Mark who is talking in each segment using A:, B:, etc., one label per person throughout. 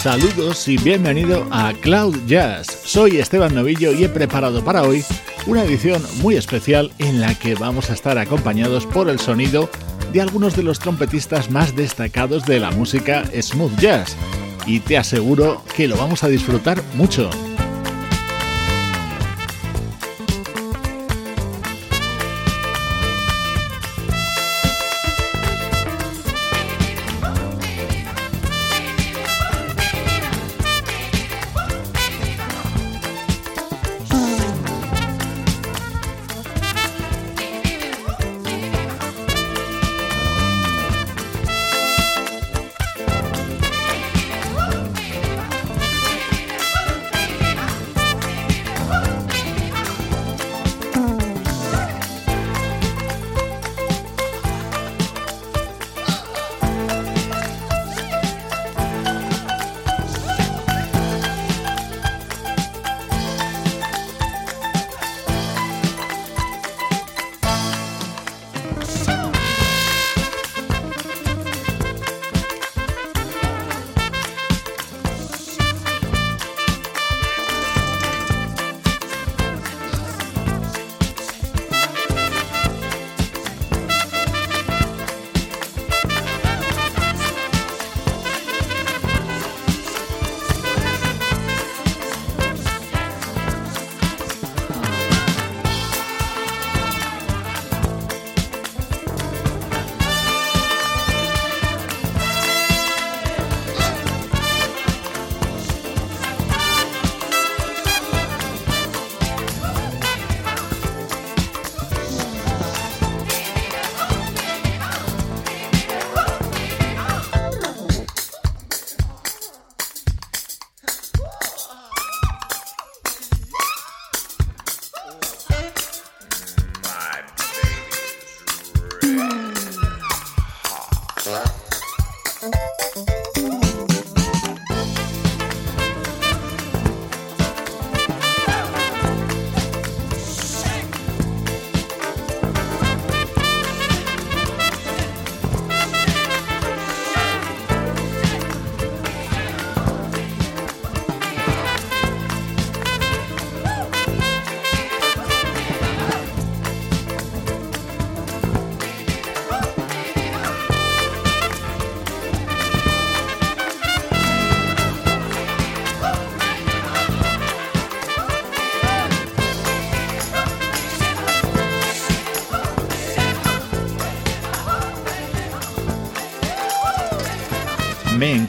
A: Saludos y bienvenido a Cloud Jazz. Soy Esteban Novillo y he preparado para hoy una edición muy especial en la que vamos a estar acompañados por el sonido de algunos de los trompetistas más destacados de la música smooth jazz. Y te aseguro que lo vamos a disfrutar mucho.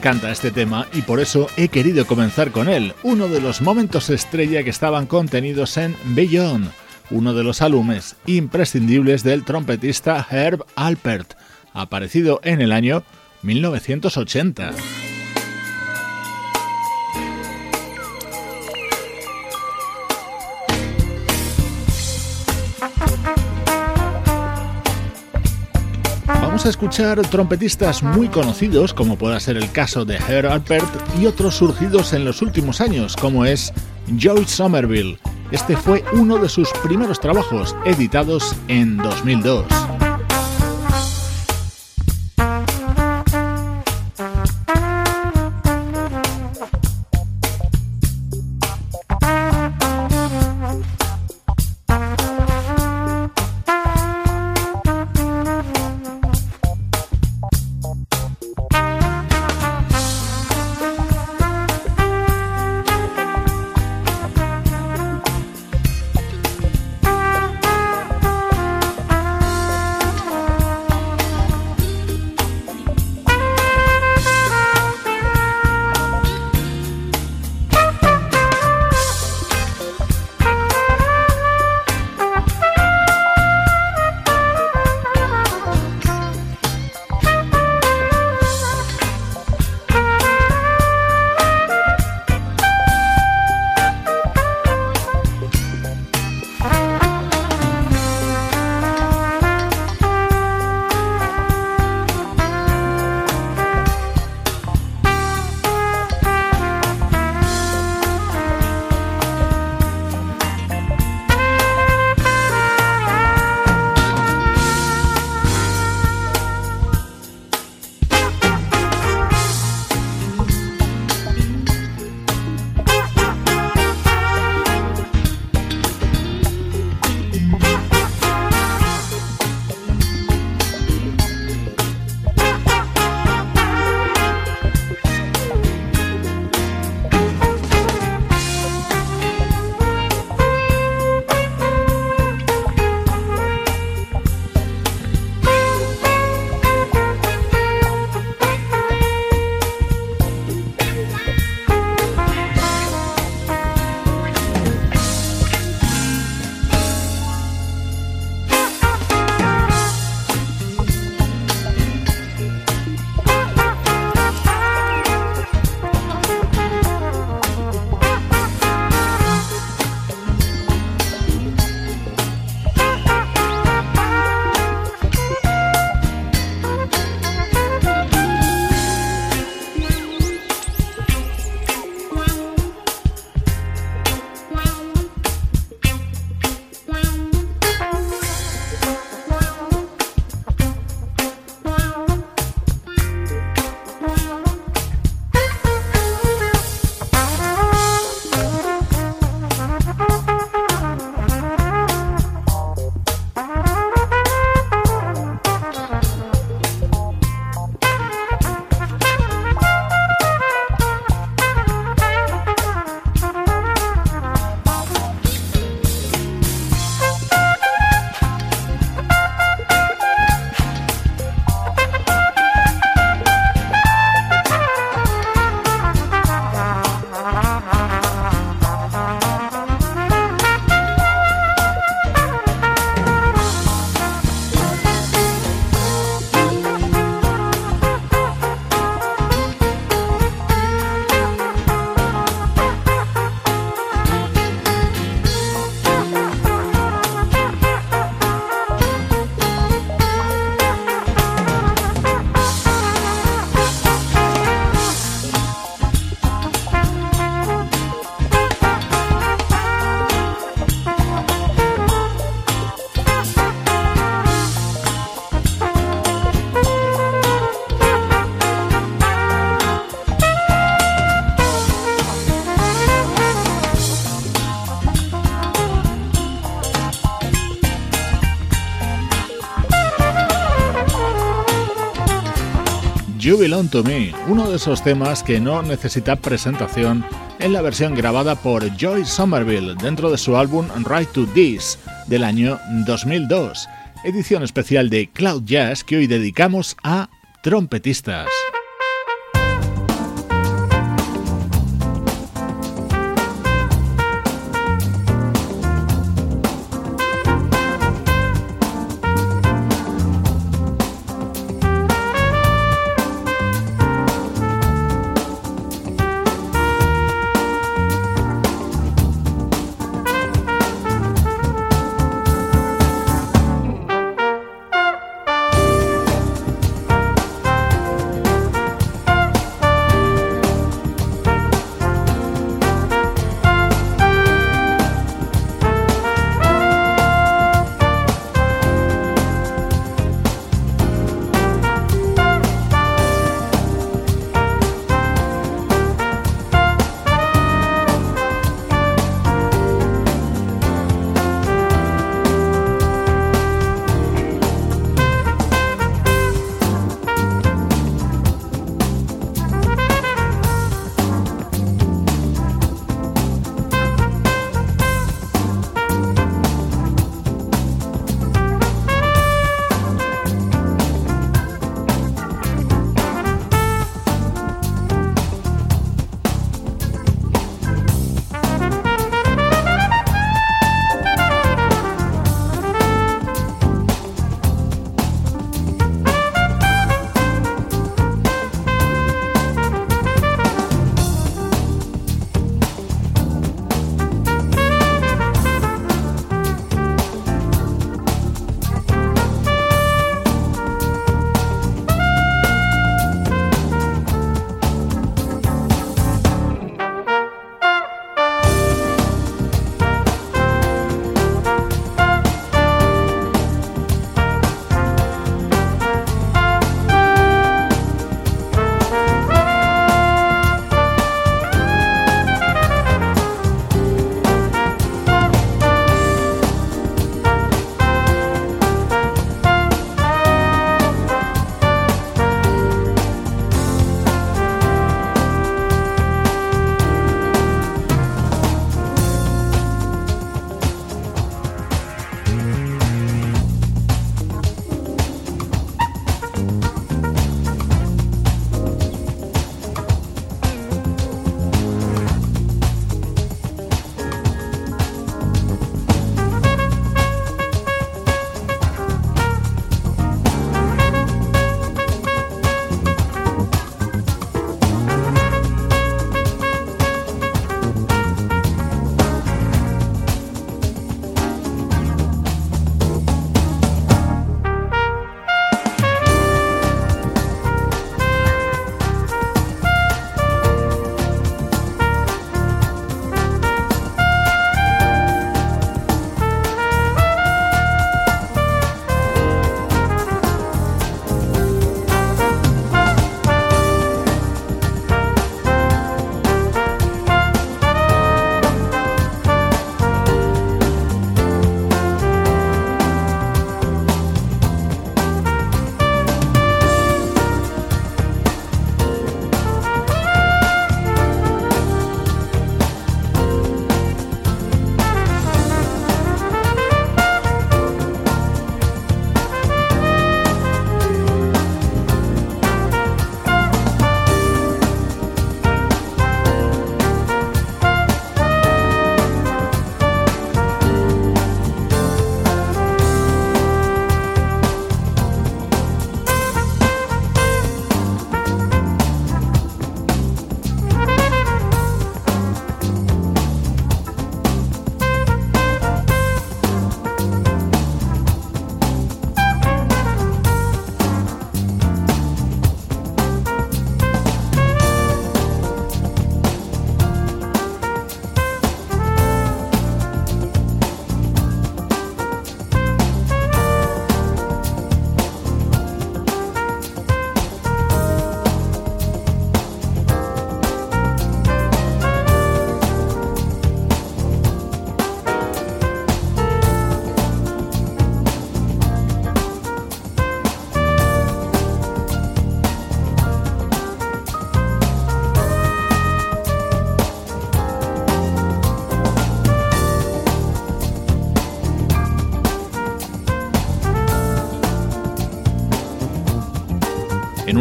A: Encanta este tema y por eso he querido comenzar con él, uno de los momentos estrella que estaban contenidos en Beyond, uno de los álbumes imprescindibles del trompetista Herb Alpert, aparecido en el año 1980. A escuchar trompetistas muy conocidos, como pueda ser el caso de Herb Alpert, y otros surgidos en los últimos años, como es Joy Somerville. Este fue uno de sus primeros trabajos, editados en 2002. Belong to Me, uno de esos temas que no necesita presentación en la versión grabada por Joy Somerville dentro de su álbum Right to This del año 2002, edición especial de Cloud Jazz que hoy dedicamos a trompetistas.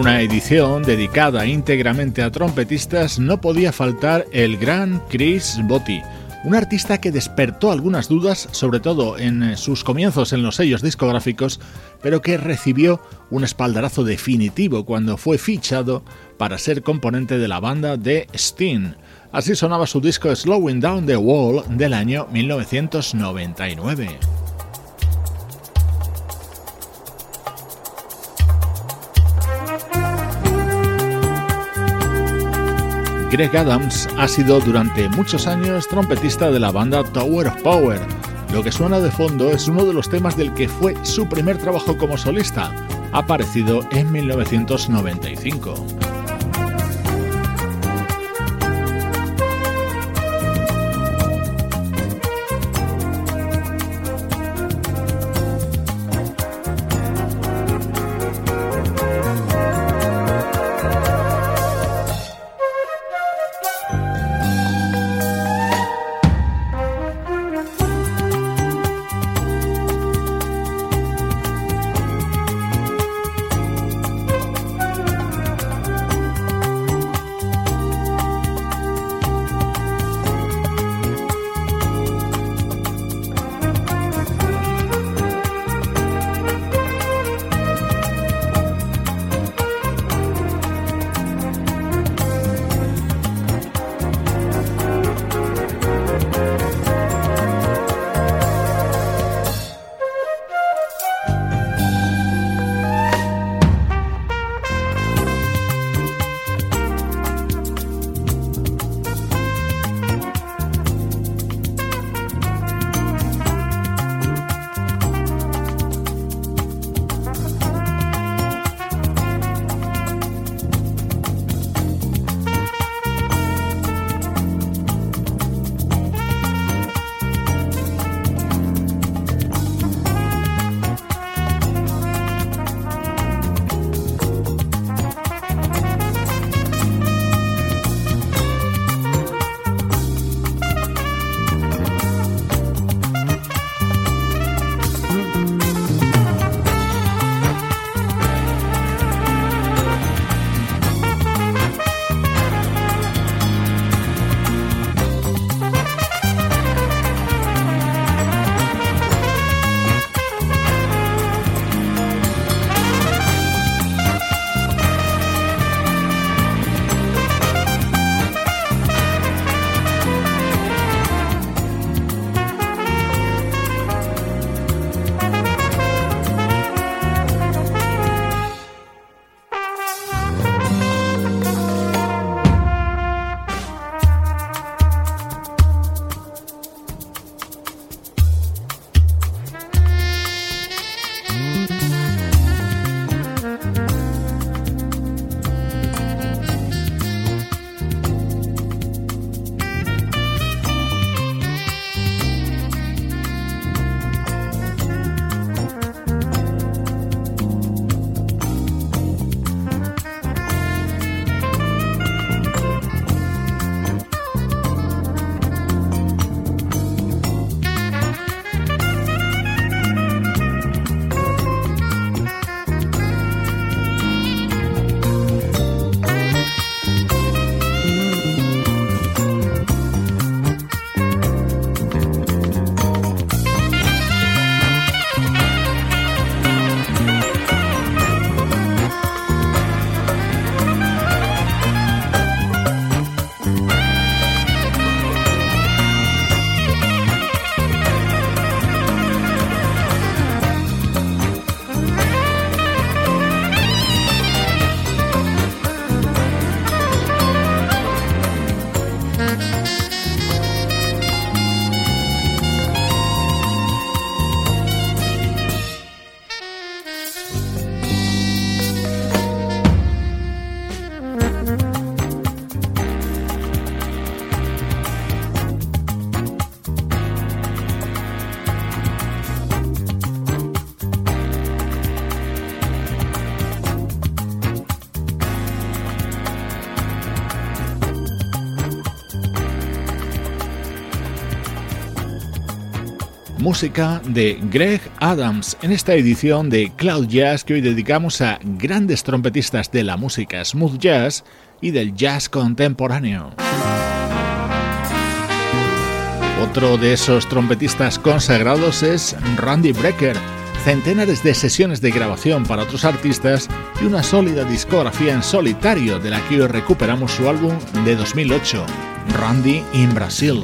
A: Una edición dedicada íntegramente a trompetistas no podía faltar el gran Chris Botti, un artista que despertó algunas dudas, sobre todo en sus comienzos en los sellos discográficos, pero que recibió un espaldarazo definitivo cuando fue fichado para ser componente de la banda de Sting. Así sonaba su disco Slowing Down the Wall del año 1999. Greg Adams ha sido durante muchos años trompetista de la banda Tower of Power. Lo que suena de fondo es uno de los temas del que fue su primer trabajo como solista, aparecido en 1995. Música de Greg Adams en esta edición de Cloud Jazz que hoy dedicamos a grandes trompetistas de la música smooth jazz y del jazz contemporáneo. Otro de esos trompetistas consagrados es Randy Brecker, centenares de sesiones de grabación para otros artistas y una sólida discografía en solitario de la que hoy recuperamos su álbum de 2008, Randy in Brasil.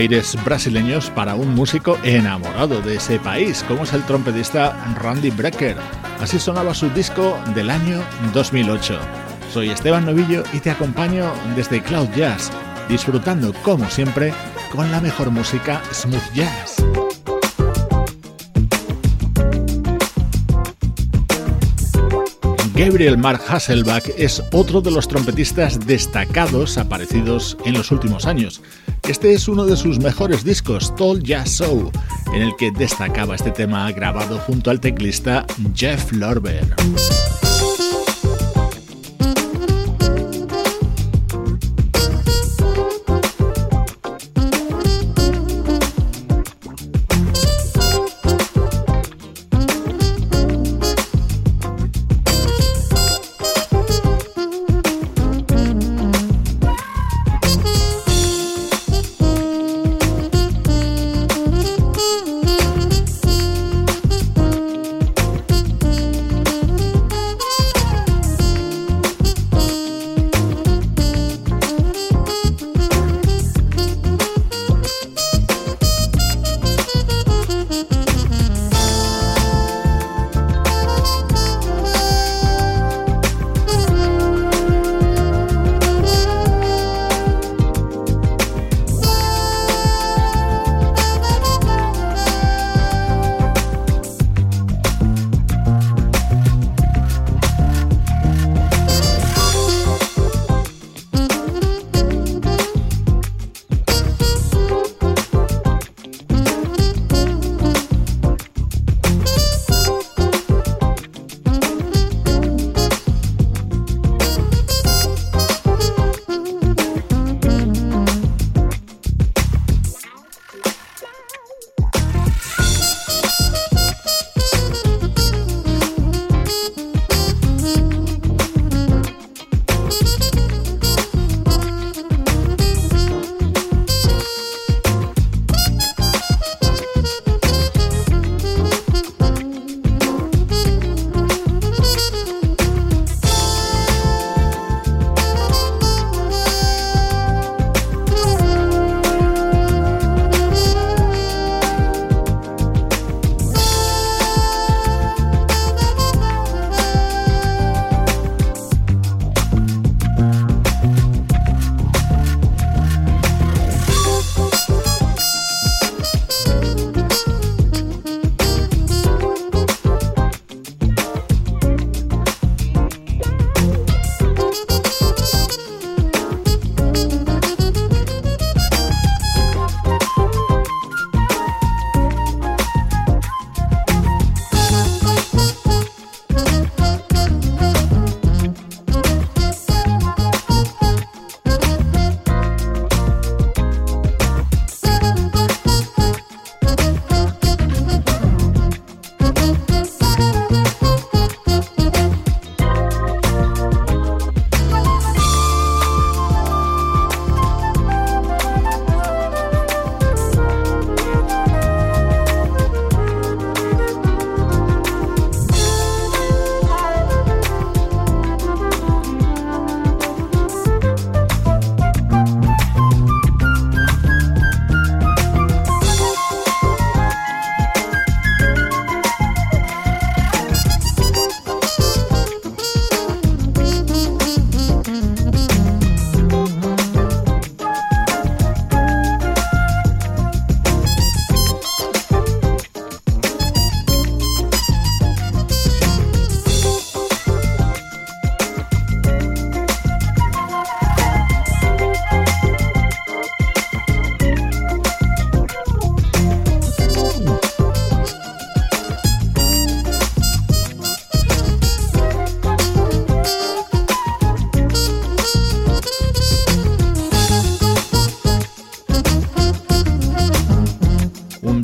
A: Aires brasileños para un músico enamorado de ese país, como es el trompetista Randy Brecker. Así sonaba su disco del año 2008. Soy Esteban Novillo y te acompaño desde Cloud Jazz, disfrutando como siempre con la mejor música smooth jazz. Gabriel Mark Hasselbach es otro de los trompetistas destacados aparecidos en los últimos años. Este es uno de sus mejores discos, Tall Jazz Show, en el que destacaba este tema grabado junto al teclista Jeff Lorber.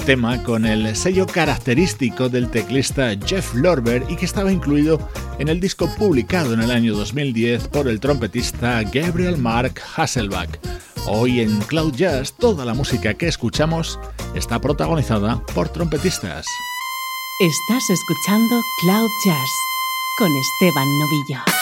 A: Tema con el sello característico del teclista Jeff Lorber y que estaba incluido en el disco publicado en el año 2010 por el trompetista Gabriel Mark Hasselbach. Hoy en Cloud Jazz toda la música que escuchamos está protagonizada por trompetistas.
B: Estás escuchando Cloud Jazz con Esteban Novillo.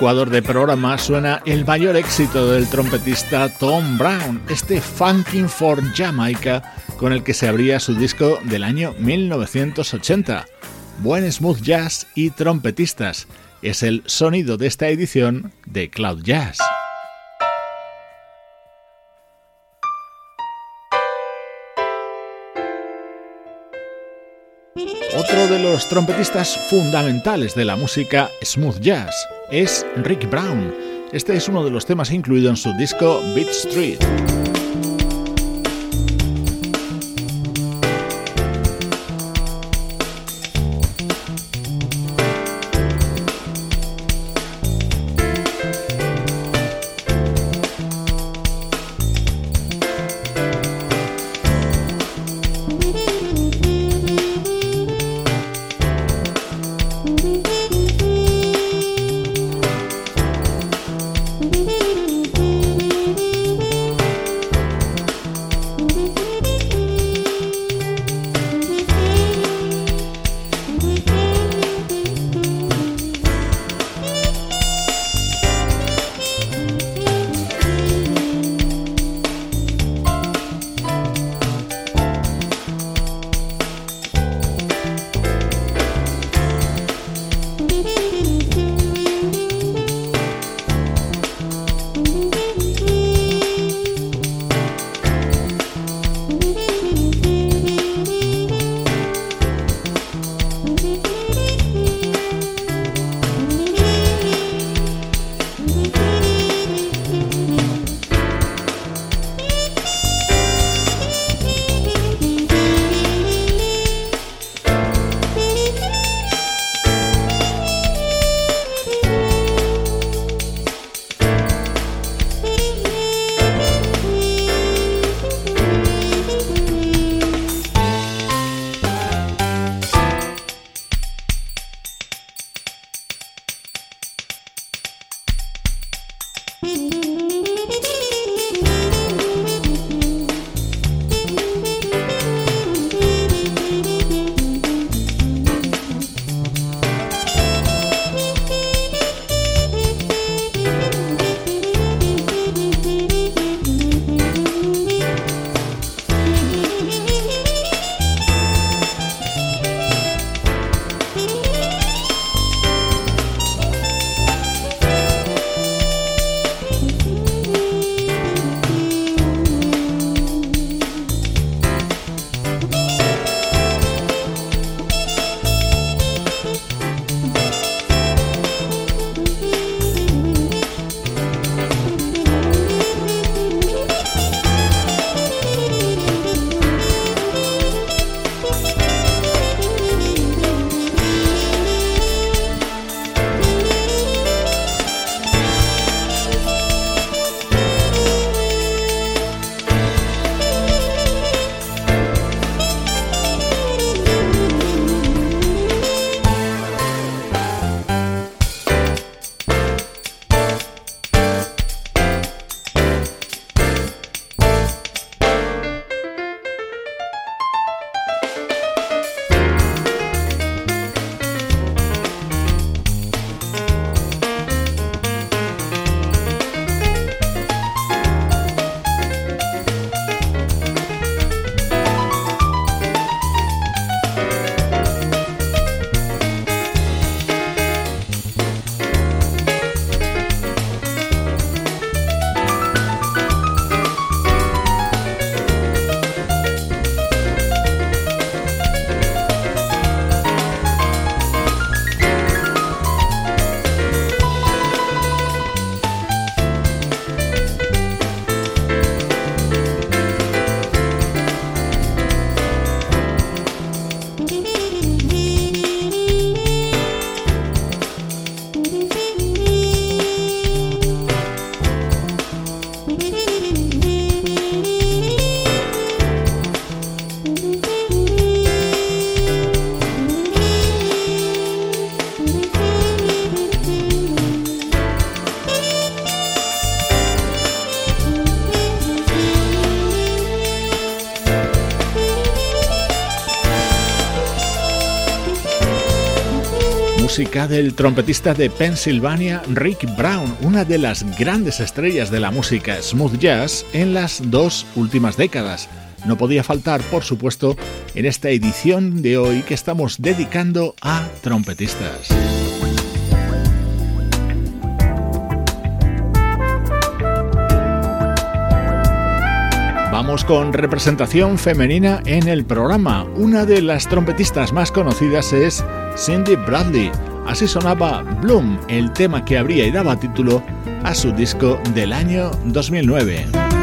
A: Ecuador de programa suena el mayor éxito del trompetista Tom Brown, este Funkin' for Jamaica con el que se abría su disco del año 1980. Buen smooth jazz y trompetistas es el sonido de esta edición de Cloud Jazz. De los trompetistas fundamentales de la música smooth jazz es Rick Brown. Este es uno de los temas incluido en su disco Beat Street. Del trompetista de Pennsylvania Rick Brown, una de las grandes estrellas de la música smooth jazz en las dos últimas décadas. No podía faltar, por supuesto, en esta edición de hoy que estamos dedicando a trompetistas. Vamos con representación femenina en el programa. Una de las trompetistas más conocidas es Cindy Bradley Así sonaba Bloom, el tema que abría y daba título a su disco del año 2009.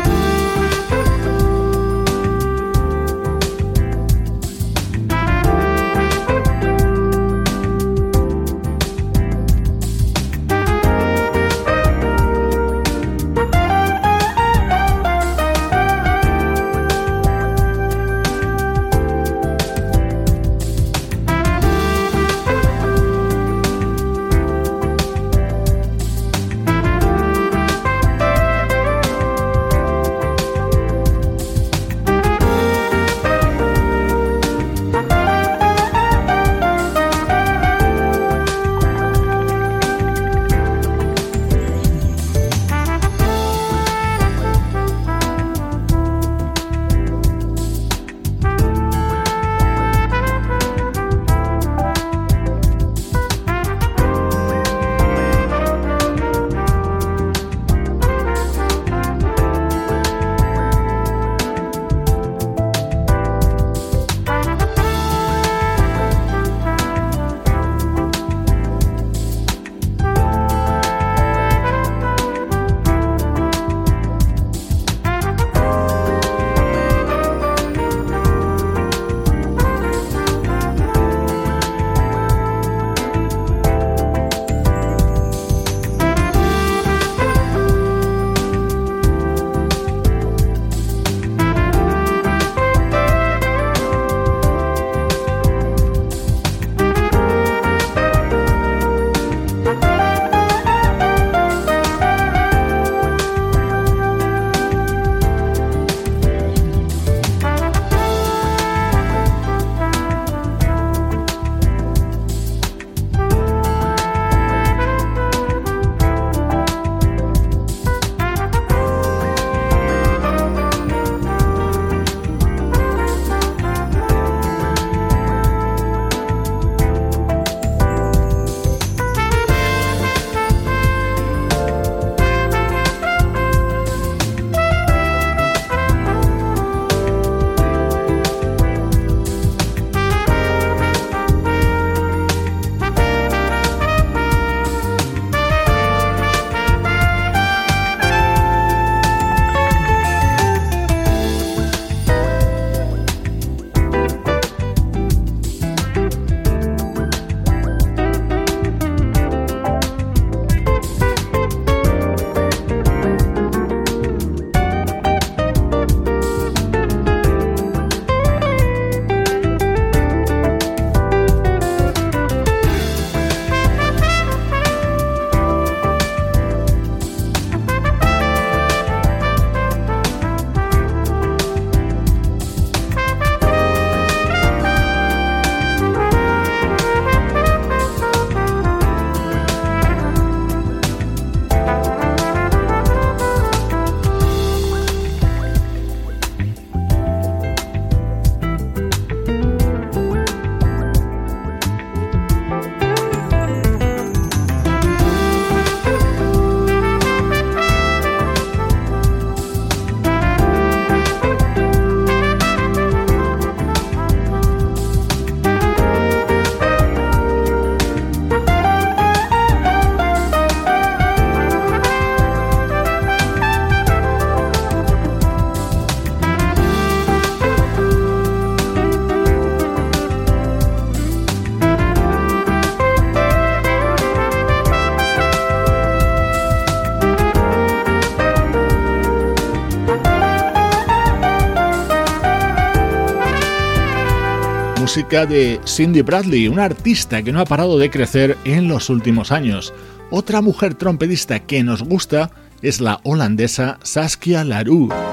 C: De Cindy Bradley, una artista que no ha parado de crecer en los últimos años. Otra mujer trompetista que nos gusta es la holandesa Saskia Larue.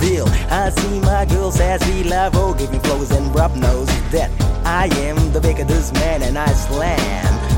C: deal. I see my girl sassy level, giving flows and rub knows that I am the baker's man and I slam.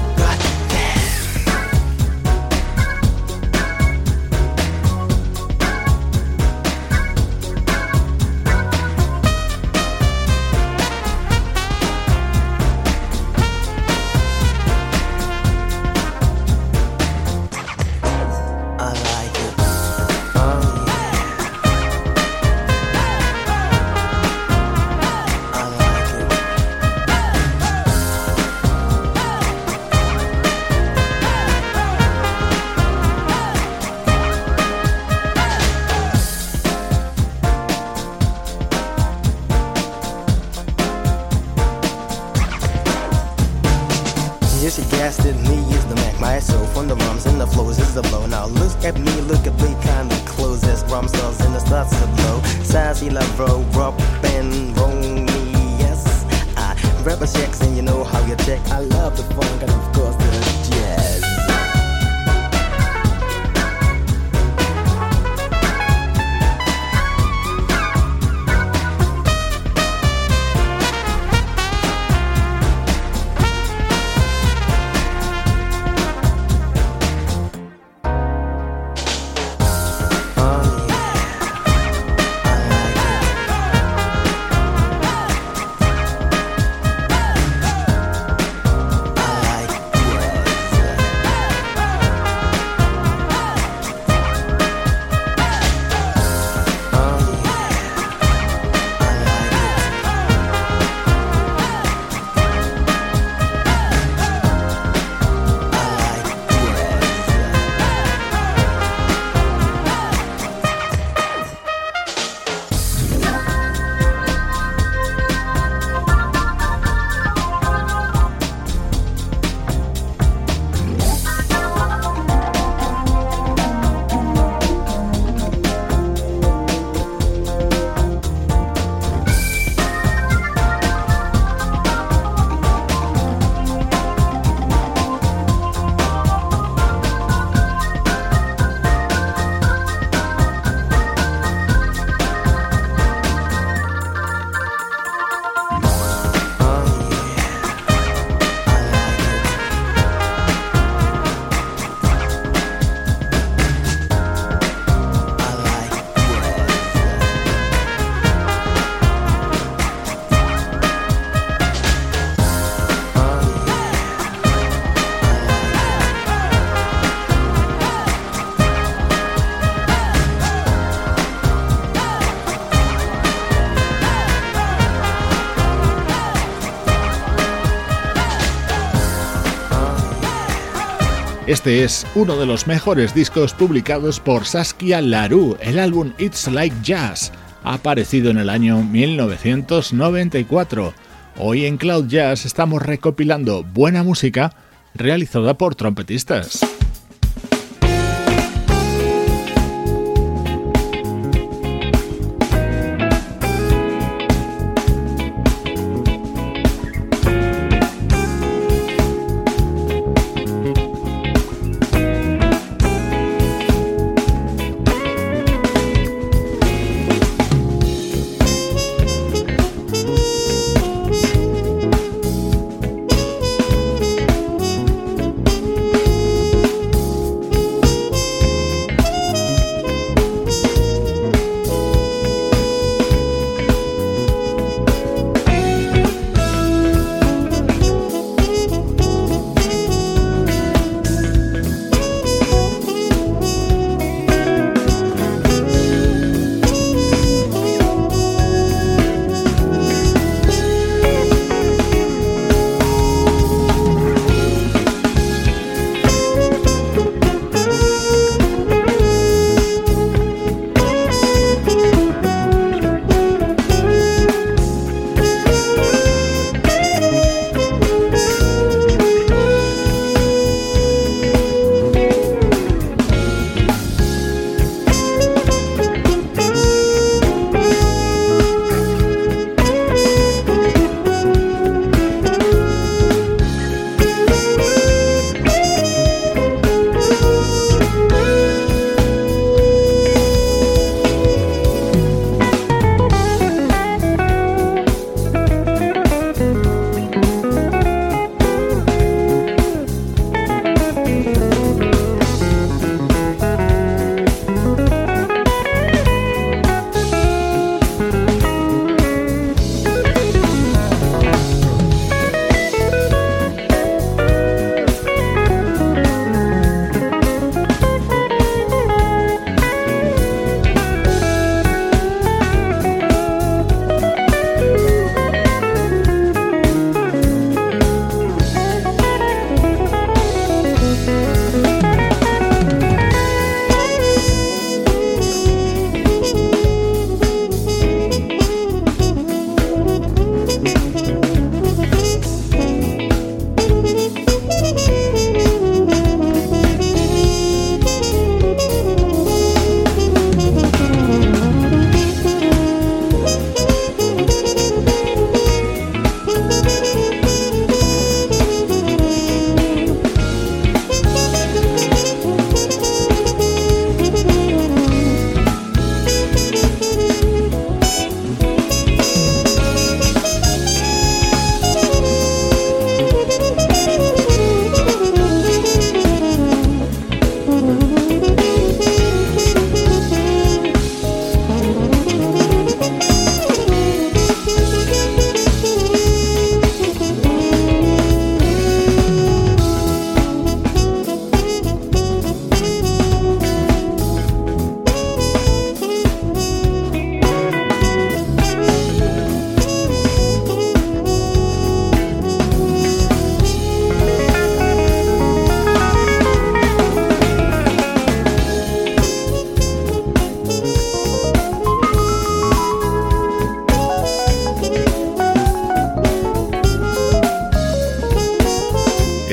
C: Este es uno de los mejores discos publicados por Saskia Larue. El álbum It's Like Jazz aparecido en el año 1994. Hoy en Cloud Jazz estamos recopilando buena música realizada por trompetistas.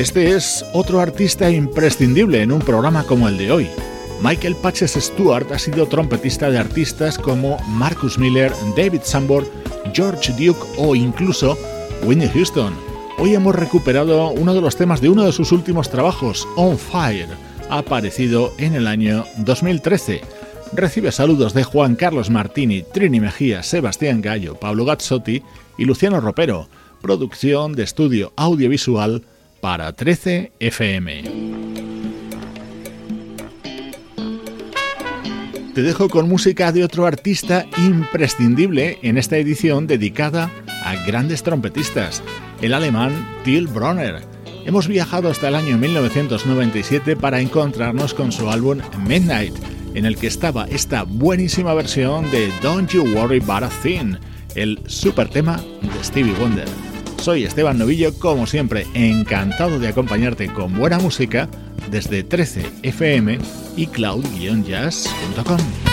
A: Este es otro artista imprescindible en un programa como el de hoy. Michael Patches Stewart ha sido trompetista de artistas como Marcus Miller, David Sambor, George Duke o incluso Whitney Houston. Hoy hemos recuperado uno de los temas de uno de sus últimos trabajos, On Fire, aparecido en el año 2013. Recibe saludos de Juan Carlos Martini, Trini Mejía, Sebastián Gallo, Pablo Gazzotti y Luciano Ropero. Producción de estudio audiovisual para 13 FM. Te dejo con música de otro artista imprescindible en esta edición dedicada a grandes trompetistas, el alemán Till Bronner. Hemos viajado hasta el año 1997 para encontrarnos con su álbum Midnight, en el que estaba esta buenísima versión de Don't You Worry About a el super tema de Stevie Wonder. Soy Esteban Novillo, como siempre, encantado de acompañarte con buena música desde 13fm y cloud-jazz.com.